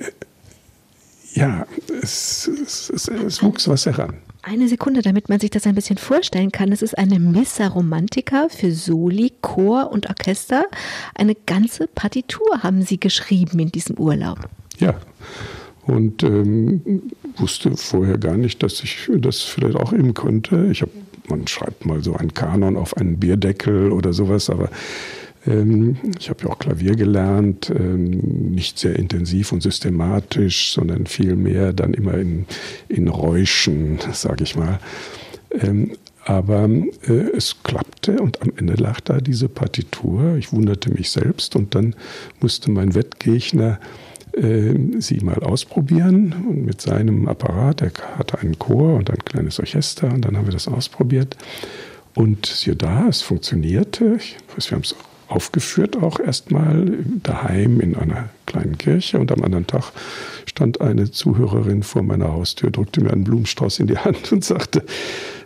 ja, es, es, es, es wuchs was heran. Eine Sekunde, damit man sich das ein bisschen vorstellen kann. Es ist eine Missa Romantica für Soli, Chor und Orchester. Eine ganze Partitur haben Sie geschrieben in diesem Urlaub. Ja, und ähm, wusste vorher gar nicht, dass ich das vielleicht auch eben konnte. Ich habe, man schreibt mal so einen Kanon auf einen Bierdeckel oder sowas, aber ich habe ja auch Klavier gelernt, ähm, nicht sehr intensiv und systematisch, sondern vielmehr dann immer in, in Räuschen, sage ich mal. Ähm, aber äh, es klappte und am Ende lag da diese Partitur. Ich wunderte mich selbst und dann musste mein Wettgegner sie mal ausprobieren und mit seinem Apparat, er hatte einen Chor und ein kleines Orchester und dann haben wir das ausprobiert. Und siehe da, es funktionierte. Ich, wir haben es aufgeführt, auch erstmal daheim in einer kleinen Kirche. Und am anderen Tag stand eine Zuhörerin vor meiner Haustür, drückte mir einen Blumenstrauß in die Hand und sagte,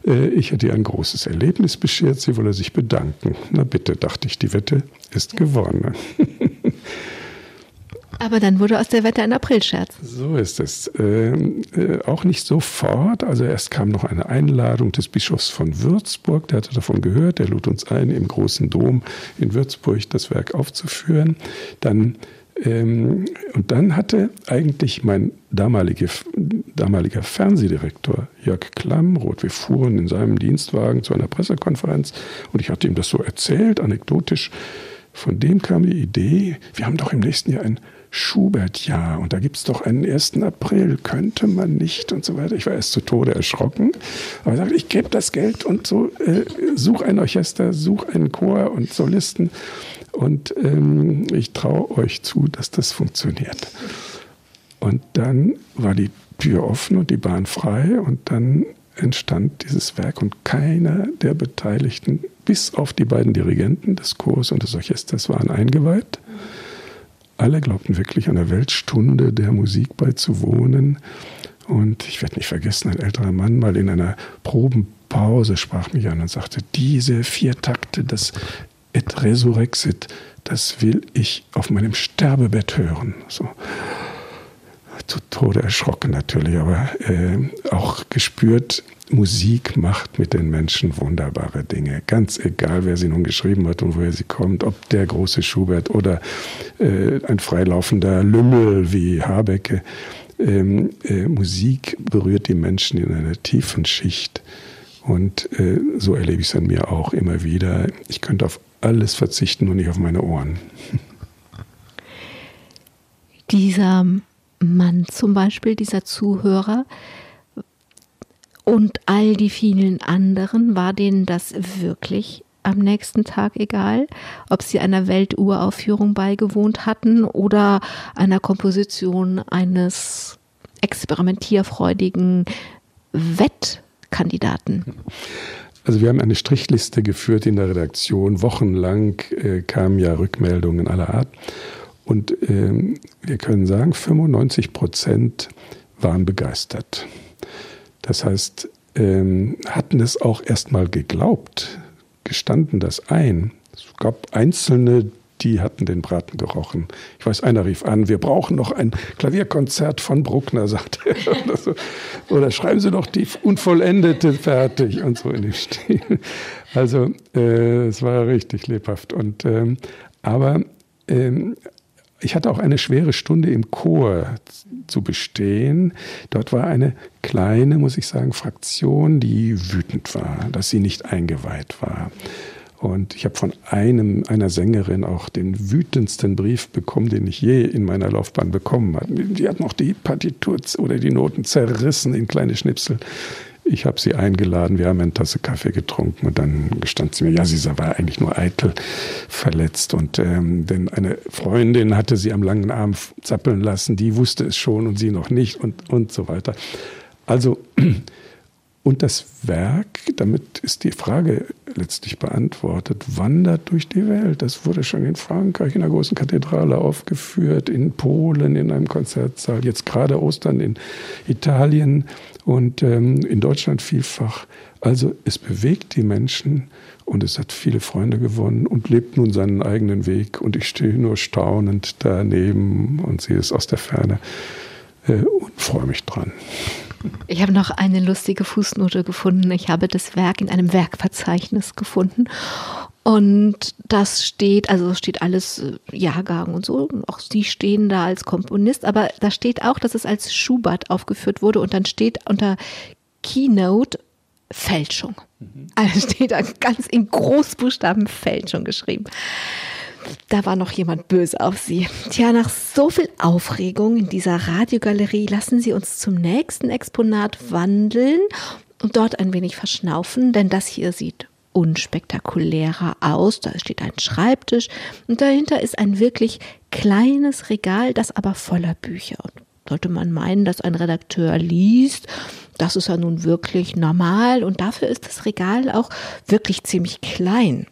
äh, ich hätte ihr ein großes Erlebnis beschert, sie wolle sich bedanken. Na bitte, dachte ich, die Wette ist gewonnen. Aber dann wurde aus der Wette ein Aprilscherz. So ist es. Ähm, äh, auch nicht sofort. Also erst kam noch eine Einladung des Bischofs von Würzburg, der hatte davon gehört, der lud uns ein, im großen Dom in Würzburg das Werk aufzuführen. Dann ähm, und dann hatte eigentlich mein damalige, damaliger Fernsehdirektor Jörg Klammroth, wir fuhren in seinem Dienstwagen zu einer Pressekonferenz und ich hatte ihm das so erzählt, anekdotisch. Von dem kam die Idee, wir haben doch im nächsten Jahr ein Schubert-Jahr und da gibt es doch einen 1. April, könnte man nicht und so weiter. Ich war erst zu Tode erschrocken, aber ich sagte, ich gebe das Geld und so, äh, such ein Orchester, such einen Chor und Solisten und ähm, ich traue euch zu, dass das funktioniert. Und dann war die Tür offen und die Bahn frei und dann entstand dieses Werk und keiner der Beteiligten, bis auf die beiden Dirigenten des Chors und des Orchesters, waren eingeweiht. Alle glaubten wirklich an der Weltstunde der Musik beizuwohnen. Und ich werde nicht vergessen, ein älterer Mann mal in einer Probenpause sprach mich an und sagte, diese vier Takte, das et resurrexit, das will ich auf meinem Sterbebett hören. So zu Tode erschrocken natürlich, aber äh, auch gespürt, Musik macht mit den Menschen wunderbare Dinge. Ganz egal, wer sie nun geschrieben hat und woher sie kommt, ob der große Schubert oder äh, ein freilaufender Lümmel wie Habecke. Ähm, äh, Musik berührt die Menschen in einer tiefen Schicht. Und äh, so erlebe ich es an mir auch immer wieder. Ich könnte auf alles verzichten und nicht auf meine Ohren. Dieser Mann zum Beispiel, dieser Zuhörer und all die vielen anderen, war denen das wirklich am nächsten Tag egal, ob sie einer Welturaufführung beigewohnt hatten oder einer Komposition eines experimentierfreudigen Wettkandidaten. Also wir haben eine Strichliste geführt in der Redaktion. Wochenlang äh, kamen ja Rückmeldungen aller Art. Und ähm, wir können sagen, 95 Prozent waren begeistert. Das heißt, ähm, hatten es auch erstmal geglaubt, gestanden das ein. Es gab einzelne, die hatten den Braten gerochen. Ich weiß, einer rief an, wir brauchen noch ein Klavierkonzert von Bruckner, sagte er. Oder, so. oder schreiben Sie doch die Unvollendete fertig und so in dem Stil. Also äh, es war richtig lebhaft. Und, ähm, aber ähm, ich hatte auch eine schwere Stunde im Chor zu bestehen. Dort war eine kleine, muss ich sagen, Fraktion, die wütend war, dass sie nicht eingeweiht war. Und ich habe von einem, einer Sängerin auch den wütendsten Brief bekommen, den ich je in meiner Laufbahn bekommen habe. Die hat noch die Partitur oder die Noten zerrissen in kleine Schnipsel. Ich habe sie eingeladen, wir haben eine Tasse Kaffee getrunken und dann gestand sie mir, ja, sie war eigentlich nur eitel verletzt. Und ähm, denn eine Freundin hatte sie am langen Arm zappeln lassen, die wusste es schon und sie noch nicht und, und so weiter. Also und das Werk, damit ist die Frage letztlich beantwortet, wandert durch die Welt. Das wurde schon in Frankreich in der großen Kathedrale aufgeführt, in Polen in einem Konzertsaal, jetzt gerade Ostern in Italien und ähm, in Deutschland vielfach. Also es bewegt die Menschen und es hat viele Freunde gewonnen und lebt nun seinen eigenen Weg. Und ich stehe nur staunend daneben und sehe es aus der Ferne äh, und freue mich dran. Ich habe noch eine lustige Fußnote gefunden. Ich habe das Werk in einem Werkverzeichnis gefunden. Und das steht, also steht alles äh, Jahrgang und so. Auch Sie stehen da als Komponist, aber da steht auch, dass es als Schubert aufgeführt wurde und dann steht unter Keynote Fälschung. Mhm. Also steht da ganz in Großbuchstaben Fälschung geschrieben da war noch jemand böse auf Sie. Tja, nach so viel Aufregung in dieser Radiogalerie lassen Sie uns zum nächsten Exponat wandeln und dort ein wenig verschnaufen, denn das hier sieht unspektakulärer aus. Da steht ein Schreibtisch und dahinter ist ein wirklich kleines Regal, das aber voller Bücher. Und sollte man meinen, dass ein Redakteur liest, das ist ja nun wirklich normal und dafür ist das Regal auch wirklich ziemlich klein.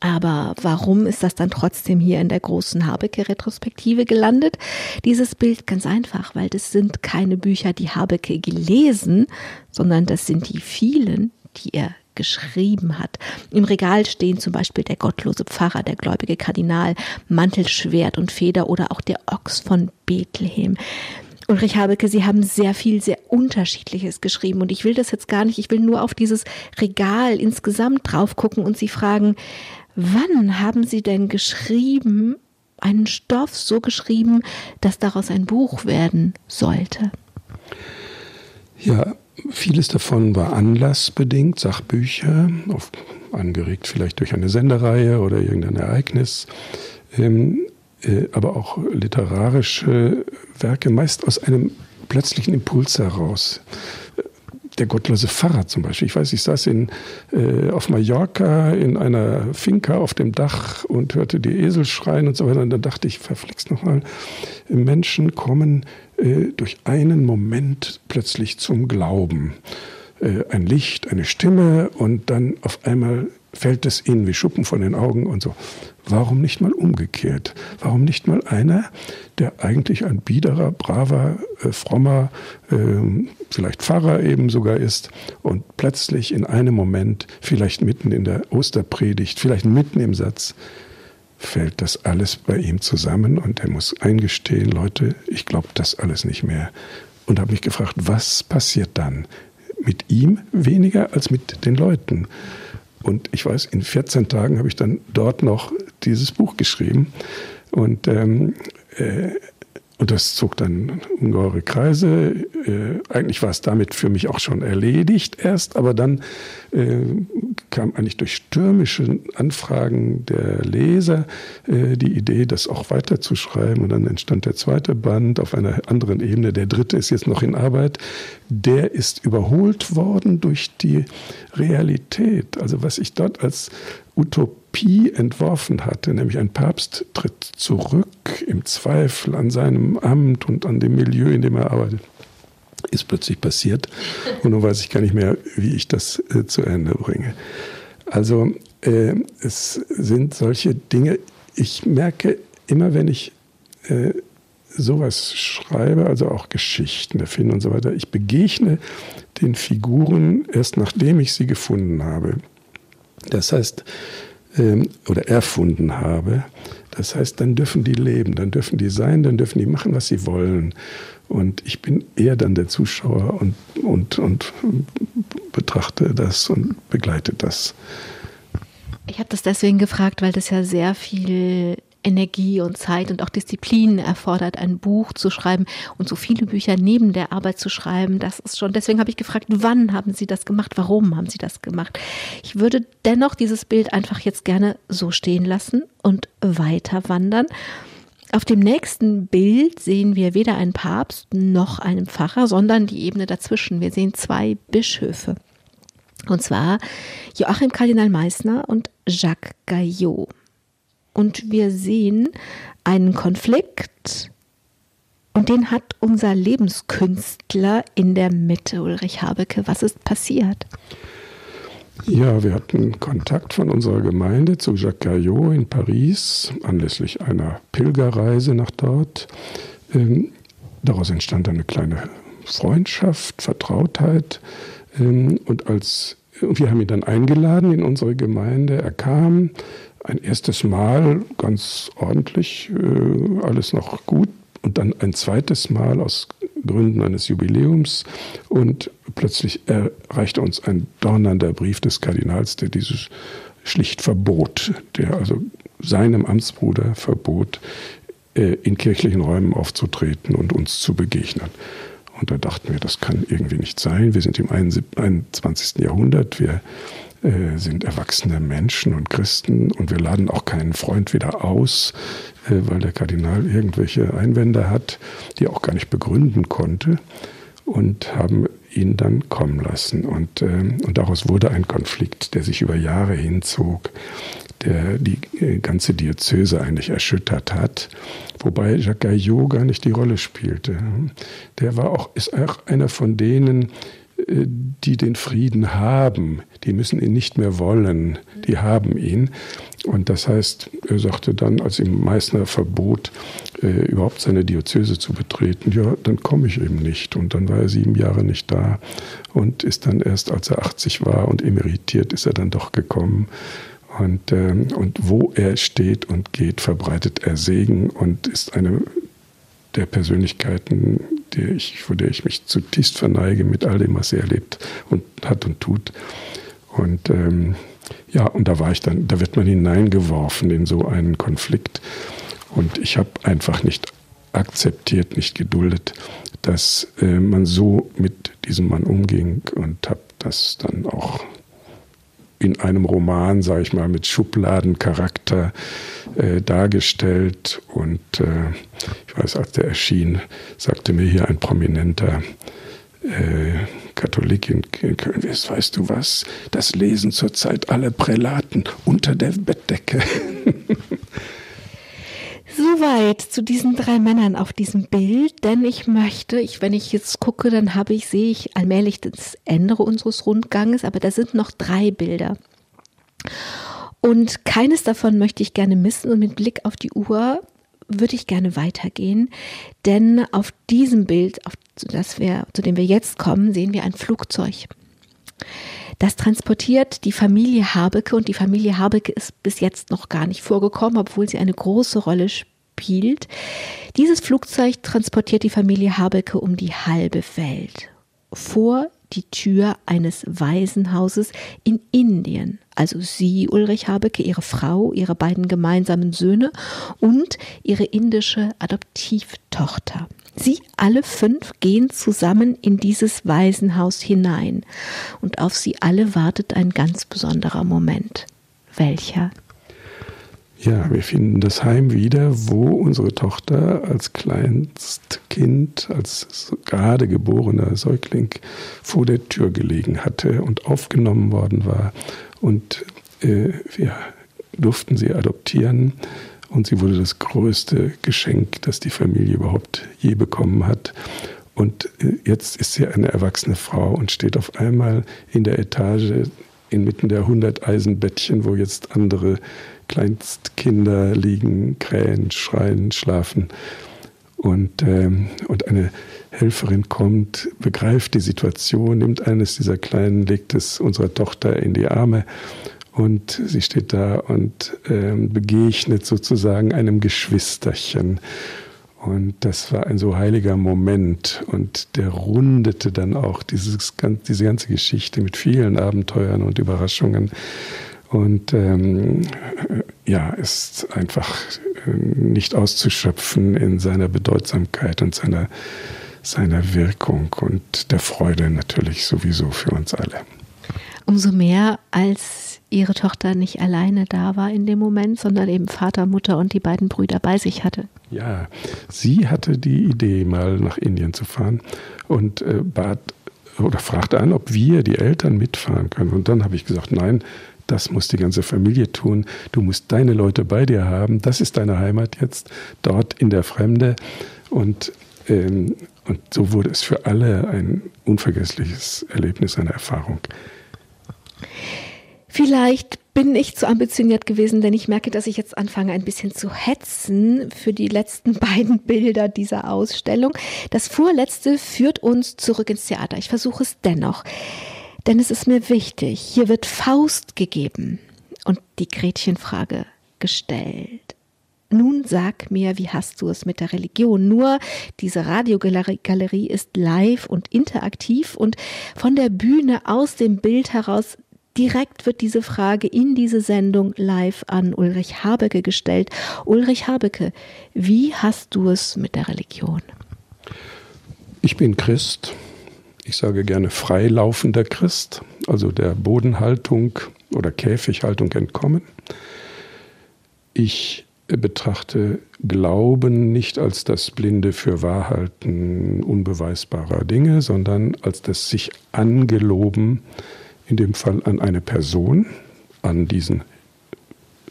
Aber warum ist das dann trotzdem hier in der großen Habecke-Retrospektive gelandet? Dieses Bild ganz einfach, weil das sind keine Bücher, die Habecke gelesen, sondern das sind die vielen, die er geschrieben hat. Im Regal stehen zum Beispiel der gottlose Pfarrer, der gläubige Kardinal, Mantel, Schwert und Feder oder auch der Ochs von Bethlehem. Ulrich Habecke, Sie haben sehr viel, sehr Unterschiedliches geschrieben und ich will das jetzt gar nicht, ich will nur auf dieses Regal insgesamt drauf gucken und Sie fragen, wann haben Sie denn geschrieben, einen Stoff so geschrieben, dass daraus ein Buch werden sollte? Ja, vieles davon war anlassbedingt, Sachbücher, auf, angeregt vielleicht durch eine Sendereihe oder irgendein Ereignis. Ähm, äh, aber auch literarische Werke, meist aus einem plötzlichen Impuls heraus. Der gottlose Pfarrer zum Beispiel. Ich weiß, ich saß in, äh, auf Mallorca in einer Finca auf dem Dach und hörte die Esel schreien und so weiter. Und dann dachte ich, verflixt nochmal, Menschen kommen äh, durch einen Moment plötzlich zum Glauben. Äh, ein Licht, eine Stimme und dann auf einmal fällt es ihnen wie Schuppen von den Augen und so. Warum nicht mal umgekehrt? Warum nicht mal einer, der eigentlich ein biederer, braver, äh, frommer, äh, vielleicht Pfarrer eben sogar ist und plötzlich in einem Moment, vielleicht mitten in der Osterpredigt, vielleicht mitten im Satz, fällt das alles bei ihm zusammen und er muss eingestehen, Leute, ich glaube das alles nicht mehr. Und habe mich gefragt, was passiert dann? Mit ihm weniger als mit den Leuten. Und ich weiß, in 14 Tagen habe ich dann dort noch dieses Buch geschrieben. Und, ähm, äh, und das zog dann ungeheure Kreise. Äh, eigentlich war es damit für mich auch schon erledigt erst, aber dann äh, kam eigentlich durch stürmische Anfragen der Leser äh, die Idee, das auch weiterzuschreiben. Und dann entstand der zweite Band auf einer anderen Ebene. Der dritte ist jetzt noch in Arbeit. Der ist überholt worden durch die Realität. Also was ich dort als Utopie entworfen hatte, nämlich ein Papst tritt zurück im Zweifel an seinem Amt und an dem Milieu, in dem er arbeitet ist plötzlich passiert und nun weiß ich gar nicht mehr, wie ich das äh, zu Ende bringe. Also äh, es sind solche Dinge, ich merke immer, wenn ich äh, sowas schreibe, also auch Geschichten erfinde und so weiter, ich begegne den Figuren erst nachdem ich sie gefunden habe. Das heißt, ähm, oder erfunden habe. Das heißt, dann dürfen die leben, dann dürfen die sein, dann dürfen die machen, was sie wollen. Und ich bin eher dann der Zuschauer und, und, und betrachte das und begleite das. Ich habe das deswegen gefragt, weil das ja sehr viel Energie und Zeit und auch Disziplin erfordert, ein Buch zu schreiben und so viele Bücher neben der Arbeit zu schreiben. Das ist schon, deswegen habe ich gefragt, wann haben Sie das gemacht? Warum haben Sie das gemacht? Ich würde dennoch dieses Bild einfach jetzt gerne so stehen lassen und weiter wandern. Auf dem nächsten Bild sehen wir weder einen Papst noch einen Pfarrer, sondern die Ebene dazwischen. Wir sehen zwei Bischöfe. Und zwar Joachim Kardinal Meissner und Jacques Gaillot. Und wir sehen einen Konflikt und den hat unser Lebenskünstler in der Mitte, Ulrich Habecke. Was ist passiert? Ja, wir hatten Kontakt von unserer Gemeinde zu Jacques Caillot in Paris anlässlich einer Pilgerreise nach dort. Ähm, daraus entstand eine kleine Freundschaft, Vertrautheit. Ähm, und als wir haben ihn dann eingeladen in unsere Gemeinde. Er kam ein erstes Mal ganz ordentlich, äh, alles noch gut. Und dann ein zweites Mal aus Gründen eines Jubiläums und plötzlich erreichte uns ein donnernder Brief des Kardinals, der dieses schlicht verbot, der also seinem Amtsbruder verbot, äh, in kirchlichen Räumen aufzutreten und uns zu begegnen. Und da dachten wir, das kann irgendwie nicht sein. Wir sind im 21. Jahrhundert, wir äh, sind erwachsene Menschen und Christen und wir laden auch keinen Freund wieder aus, äh, weil der Kardinal irgendwelche Einwände hat, die er auch gar nicht begründen konnte und haben ihn dann kommen lassen. Und, äh, und daraus wurde ein Konflikt, der sich über Jahre hinzog, der die äh, ganze Diözese eigentlich erschüttert hat, wobei Jacques Gaillot gar nicht die Rolle spielte. Der war auch, ist auch einer von denen, die den Frieden haben, die müssen ihn nicht mehr wollen, die haben ihn. Und das heißt, er sagte dann, als ihm Meißner verbot, äh, überhaupt seine Diözese zu betreten, ja, dann komme ich eben nicht. Und dann war er sieben Jahre nicht da und ist dann erst, als er 80 war und emeritiert, ist er dann doch gekommen. Und, ähm, und wo er steht und geht, verbreitet er Segen und ist eine der Persönlichkeiten, der ich, vor der ich mich zutiefst verneige mit all dem, was er erlebt und hat und tut. Und ähm, ja, und da war ich dann, da wird man hineingeworfen in so einen Konflikt. Und ich habe einfach nicht akzeptiert, nicht geduldet, dass äh, man so mit diesem Mann umging und habe das dann auch in einem Roman, sage ich mal, mit Schubladencharakter äh, dargestellt. Und äh, ich weiß, als der erschien, sagte mir hier ein prominenter äh, Katholik in, Köln, weißt du was, das lesen zurzeit alle Prälaten unter der Bettdecke. Soweit zu diesen drei Männern auf diesem Bild, denn ich möchte, ich, wenn ich jetzt gucke, dann habe ich, sehe ich allmählich das Ende unseres Rundganges, aber da sind noch drei Bilder. Und keines davon möchte ich gerne missen und mit Blick auf die Uhr würde ich gerne weitergehen, denn auf diesem Bild, auf das wir, zu dem wir jetzt kommen, sehen wir ein Flugzeug. Das transportiert die Familie Habecke und die Familie Habecke ist bis jetzt noch gar nicht vorgekommen, obwohl sie eine große Rolle spielt. Dieses Flugzeug transportiert die Familie Habecke um die halbe Welt. Vor die Tür eines Waisenhauses in Indien. Also sie, Ulrich Habecke, ihre Frau, ihre beiden gemeinsamen Söhne und ihre indische Adoptivtochter. Sie alle fünf gehen zusammen in dieses Waisenhaus hinein und auf sie alle wartet ein ganz besonderer Moment. Welcher? Ja, wir finden das Heim wieder, wo unsere Tochter als Kleinstkind, als gerade geborener Säugling vor der Tür gelegen hatte und aufgenommen worden war. Und äh, wir durften sie adoptieren. Und sie wurde das größte Geschenk, das die Familie überhaupt je bekommen hat. Und äh, jetzt ist sie eine erwachsene Frau und steht auf einmal in der Etage inmitten der 100 Eisenbettchen, wo jetzt andere Kleinstkinder liegen, krähen, schreien, schlafen. Und, ähm, und eine Helferin kommt, begreift die Situation, nimmt eines dieser Kleinen, legt es unserer Tochter in die Arme und sie steht da und ähm, begegnet sozusagen einem Geschwisterchen. Und das war ein so heiliger Moment und der rundete dann auch dieses, diese ganze Geschichte mit vielen Abenteuern und Überraschungen. Und ähm, ja, ist einfach äh, nicht auszuschöpfen in seiner Bedeutsamkeit und seiner, seiner Wirkung und der Freude natürlich sowieso für uns alle. Umso mehr, als ihre Tochter nicht alleine da war in dem Moment, sondern eben Vater, Mutter und die beiden Brüder bei sich hatte. Ja, sie hatte die Idee, mal nach Indien zu fahren und äh, bat oder fragte an, ob wir, die Eltern, mitfahren können. Und dann habe ich gesagt, nein, das muss die ganze Familie tun. Du musst deine Leute bei dir haben. Das ist deine Heimat jetzt, dort in der Fremde. Und, ähm, und so wurde es für alle ein unvergessliches Erlebnis, eine Erfahrung. Vielleicht bin ich zu ambitioniert gewesen, denn ich merke, dass ich jetzt anfange, ein bisschen zu hetzen für die letzten beiden Bilder dieser Ausstellung. Das vorletzte führt uns zurück ins Theater. Ich versuche es dennoch. Denn es ist mir wichtig, hier wird Faust gegeben und die Gretchenfrage gestellt. Nun sag mir, wie hast du es mit der Religion? Nur diese Radiogalerie ist live und interaktiv und von der Bühne aus dem Bild heraus direkt wird diese Frage in diese Sendung live an Ulrich Habecke gestellt. Ulrich Habecke, wie hast du es mit der Religion? Ich bin Christ ich sage gerne freilaufender Christ, also der Bodenhaltung oder Käfighaltung entkommen. Ich betrachte Glauben nicht als das blinde Fürwahrhalten unbeweisbarer Dinge, sondern als das sich angeloben, in dem Fall an eine Person, an diesen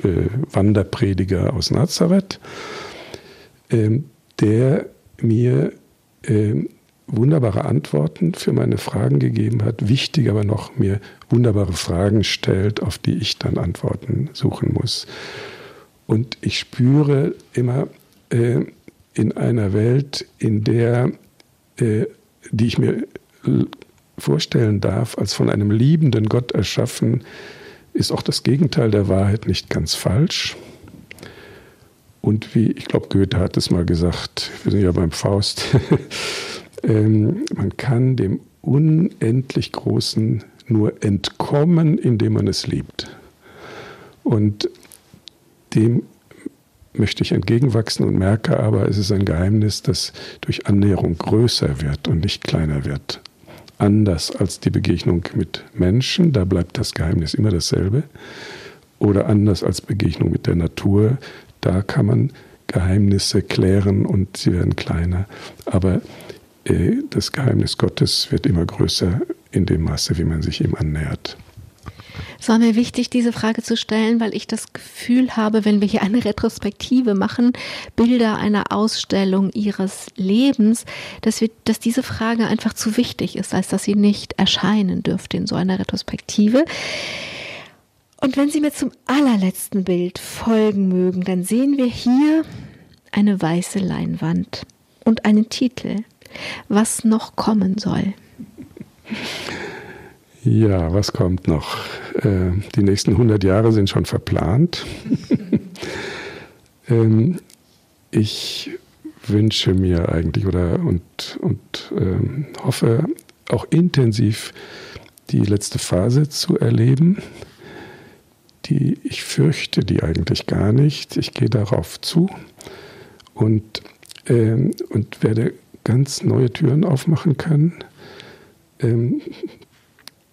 äh, Wanderprediger aus Nazareth, äh, der mir äh, wunderbare Antworten für meine Fragen gegeben hat, wichtig aber noch mir wunderbare Fragen stellt, auf die ich dann Antworten suchen muss. Und ich spüre immer, äh, in einer Welt, in der, äh, die ich mir vorstellen darf, als von einem liebenden Gott erschaffen, ist auch das Gegenteil der Wahrheit nicht ganz falsch. Und wie, ich glaube, Goethe hat es mal gesagt, wir sind ja beim Faust, ähm, man kann dem unendlich Großen nur entkommen, indem man es liebt. Und dem möchte ich entgegenwachsen und merke aber, es ist ein Geheimnis, das durch Annäherung größer wird und nicht kleiner wird. Anders als die Begegnung mit Menschen, da bleibt das Geheimnis immer dasselbe. Oder anders als Begegnung mit der Natur, da kann man Geheimnisse klären und sie werden kleiner. Aber äh, das Geheimnis Gottes wird immer größer in dem Maße, wie man sich ihm annähert. Es war mir wichtig, diese Frage zu stellen, weil ich das Gefühl habe, wenn wir hier eine Retrospektive machen, Bilder einer Ausstellung ihres Lebens, dass, wir, dass diese Frage einfach zu wichtig ist, als dass sie nicht erscheinen dürfte in so einer Retrospektive. Und wenn Sie mir zum allerletzten Bild folgen mögen, dann sehen wir hier eine weiße Leinwand und einen Titel, was noch kommen soll. Ja, was kommt noch? Äh, die nächsten 100 Jahre sind schon verplant. ähm, ich wünsche mir eigentlich oder und, und ähm, hoffe auch intensiv die letzte Phase zu erleben. Die ich fürchte die eigentlich gar nicht. Ich gehe darauf zu und, ähm, und werde ganz neue Türen aufmachen können.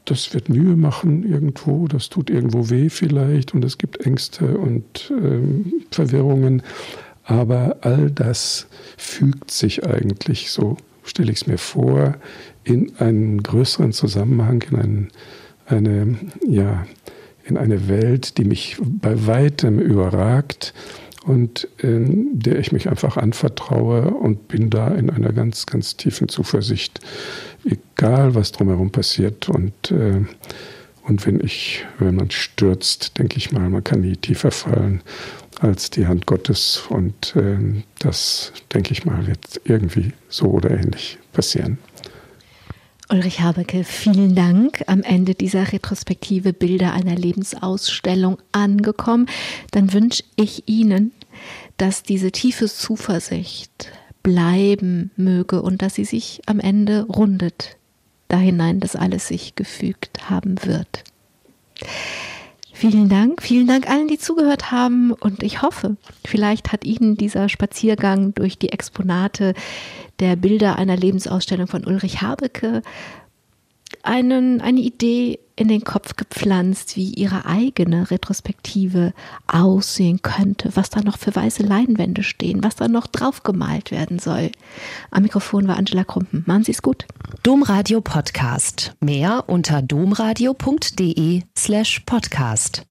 Das wird Mühe machen irgendwo, das tut irgendwo weh vielleicht und es gibt Ängste und ähm, Verwirrungen. Aber all das fügt sich eigentlich, so stelle ich es mir vor, in einen größeren Zusammenhang, in einen, eine, ja, in eine Welt, die mich bei weitem überragt und ähm, der ich mich einfach anvertraue und bin da in einer ganz, ganz tiefen Zuversicht, egal was drumherum passiert. Und, äh, und wenn ich, wenn man stürzt, denke ich mal, man kann nie tiefer fallen als die Hand Gottes. Und äh, das, denke ich mal, wird irgendwie so oder ähnlich passieren. Ulrich Habecke, vielen Dank. Am Ende dieser Retrospektive Bilder einer Lebensausstellung angekommen. Dann wünsche ich Ihnen, dass diese tiefe Zuversicht bleiben möge und dass sie sich am Ende rundet, da hinein, dass alles sich gefügt haben wird. Vielen Dank, vielen Dank allen, die zugehört haben und ich hoffe, vielleicht hat Ihnen dieser Spaziergang durch die Exponate der Bilder einer Lebensausstellung von Ulrich Habecke einen, eine Idee in den Kopf gepflanzt, wie ihre eigene Retrospektive aussehen könnte, was da noch für weiße Leinwände stehen, was da noch drauf gemalt werden soll. Am Mikrofon war Angela Krumpen. Machen Sie es gut. Domradio Podcast. Mehr unter domradio.de slash podcast.